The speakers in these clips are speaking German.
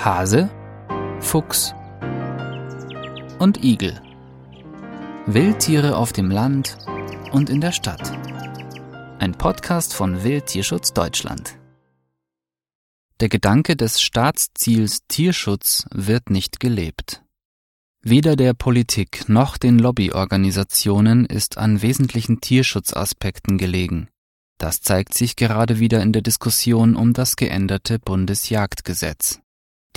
Hase, Fuchs und Igel. Wildtiere auf dem Land und in der Stadt. Ein Podcast von Wildtierschutz Deutschland. Der Gedanke des Staatsziels Tierschutz wird nicht gelebt. Weder der Politik noch den Lobbyorganisationen ist an wesentlichen Tierschutzaspekten gelegen. Das zeigt sich gerade wieder in der Diskussion um das geänderte Bundesjagdgesetz.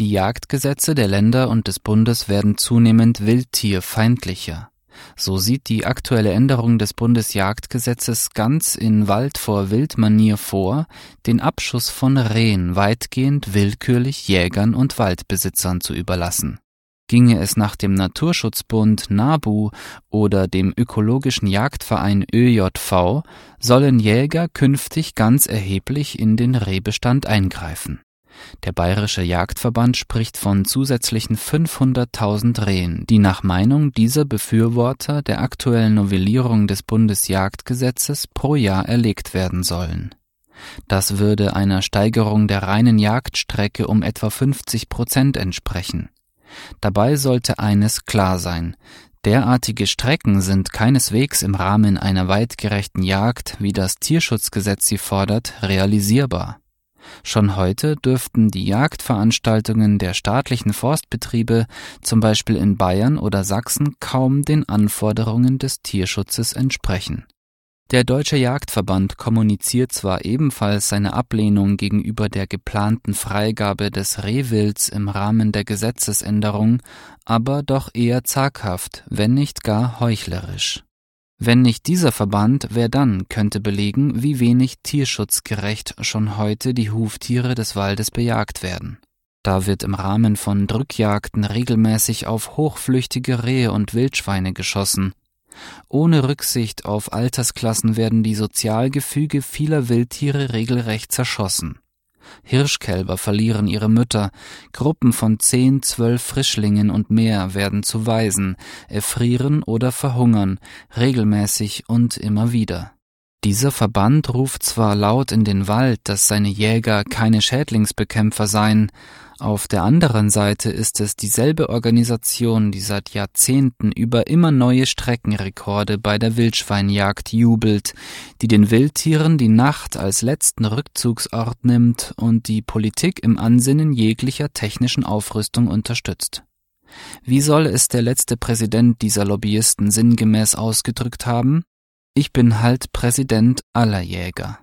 Die Jagdgesetze der Länder und des Bundes werden zunehmend wildtierfeindlicher. So sieht die aktuelle Änderung des Bundesjagdgesetzes ganz in Wald vor Wildmanier vor, den Abschuss von Rehen weitgehend willkürlich Jägern und Waldbesitzern zu überlassen. Ginge es nach dem Naturschutzbund NABU oder dem ökologischen Jagdverein ÖJV, sollen Jäger künftig ganz erheblich in den Rehbestand eingreifen. Der Bayerische Jagdverband spricht von zusätzlichen 500.000 Rehen, die nach Meinung dieser Befürworter der aktuellen Novellierung des Bundesjagdgesetzes pro Jahr erlegt werden sollen. Das würde einer Steigerung der reinen Jagdstrecke um etwa 50 Prozent entsprechen. Dabei sollte eines klar sein. Derartige Strecken sind keineswegs im Rahmen einer weitgerechten Jagd, wie das Tierschutzgesetz sie fordert, realisierbar. Schon heute dürften die Jagdveranstaltungen der staatlichen Forstbetriebe, zum Beispiel in Bayern oder Sachsen, kaum den Anforderungen des Tierschutzes entsprechen. Der Deutsche Jagdverband kommuniziert zwar ebenfalls seine Ablehnung gegenüber der geplanten Freigabe des Rehwilds im Rahmen der Gesetzesänderung, aber doch eher zaghaft, wenn nicht gar heuchlerisch. Wenn nicht dieser Verband, wer dann könnte belegen, wie wenig tierschutzgerecht schon heute die Huftiere des Waldes bejagt werden. Da wird im Rahmen von Drückjagden regelmäßig auf hochflüchtige Rehe und Wildschweine geschossen. Ohne Rücksicht auf Altersklassen werden die Sozialgefüge vieler Wildtiere regelrecht zerschossen. Hirschkälber verlieren ihre Mütter, Gruppen von zehn, zwölf Frischlingen und mehr werden zu Waisen, erfrieren oder verhungern, regelmäßig und immer wieder. Dieser Verband ruft zwar laut in den Wald, dass seine Jäger keine Schädlingsbekämpfer seien, auf der anderen Seite ist es dieselbe Organisation, die seit Jahrzehnten über immer neue Streckenrekorde bei der Wildschweinjagd jubelt, die den Wildtieren die Nacht als letzten Rückzugsort nimmt und die Politik im Ansinnen jeglicher technischen Aufrüstung unterstützt. Wie soll es der letzte Präsident dieser Lobbyisten sinngemäß ausgedrückt haben? Ich bin halt Präsident aller Jäger.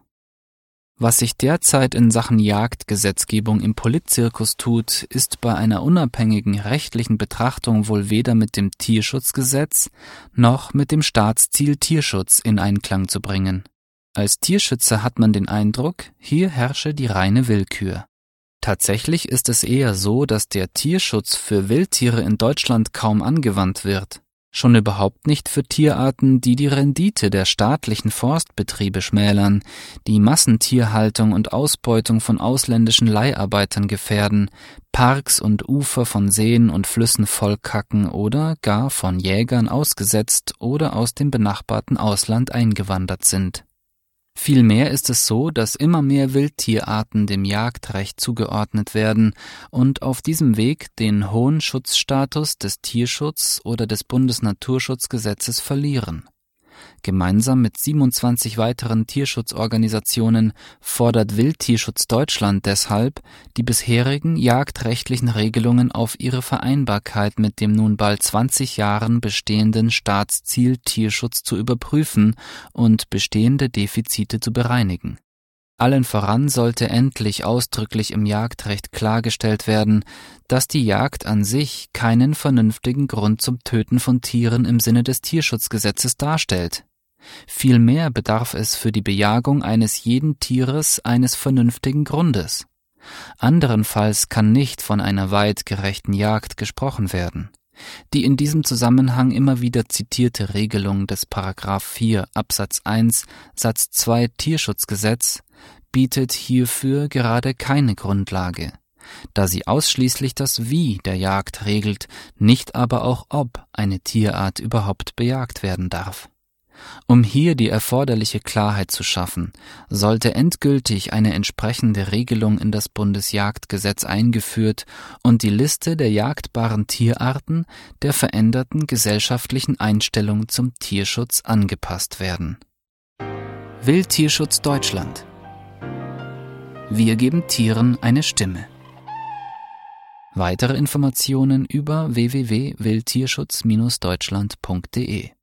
Was sich derzeit in Sachen Jagdgesetzgebung im Politzirkus tut, ist bei einer unabhängigen rechtlichen Betrachtung wohl weder mit dem Tierschutzgesetz noch mit dem Staatsziel Tierschutz in Einklang zu bringen. Als Tierschützer hat man den Eindruck, hier herrsche die reine Willkür. Tatsächlich ist es eher so, dass der Tierschutz für Wildtiere in Deutschland kaum angewandt wird schon überhaupt nicht für Tierarten, die die Rendite der staatlichen Forstbetriebe schmälern, die Massentierhaltung und Ausbeutung von ausländischen Leiharbeitern gefährden, Parks und Ufer von Seen und Flüssen vollkacken oder gar von Jägern ausgesetzt oder aus dem benachbarten Ausland eingewandert sind. Vielmehr ist es so, dass immer mehr Wildtierarten dem Jagdrecht zugeordnet werden und auf diesem Weg den hohen Schutzstatus des Tierschutz oder des Bundesnaturschutzgesetzes verlieren. Gemeinsam mit 27 weiteren Tierschutzorganisationen fordert Wildtierschutz Deutschland deshalb, die bisherigen jagdrechtlichen Regelungen auf ihre Vereinbarkeit mit dem nun bald 20 Jahren bestehenden Staatsziel Tierschutz zu überprüfen und bestehende Defizite zu bereinigen allen voran sollte endlich ausdrücklich im Jagdrecht klargestellt werden, dass die Jagd an sich keinen vernünftigen Grund zum Töten von Tieren im Sinne des Tierschutzgesetzes darstellt. Vielmehr bedarf es für die Bejagung eines jeden Tieres eines vernünftigen Grundes. Anderenfalls kann nicht von einer weit gerechten Jagd gesprochen werden. Die in diesem Zusammenhang immer wieder zitierte Regelung des Paragraph 4 Absatz 1 Satz 2 Tierschutzgesetz bietet hierfür gerade keine Grundlage, da sie ausschließlich das Wie der Jagd regelt, nicht aber auch ob eine Tierart überhaupt bejagt werden darf. Um hier die erforderliche Klarheit zu schaffen, sollte endgültig eine entsprechende Regelung in das Bundesjagdgesetz eingeführt und die Liste der jagdbaren Tierarten der veränderten gesellschaftlichen Einstellung zum Tierschutz angepasst werden. Wildtierschutz Deutschland Wir geben Tieren eine Stimme. Weitere Informationen über www.wildtierschutz-deutschland.de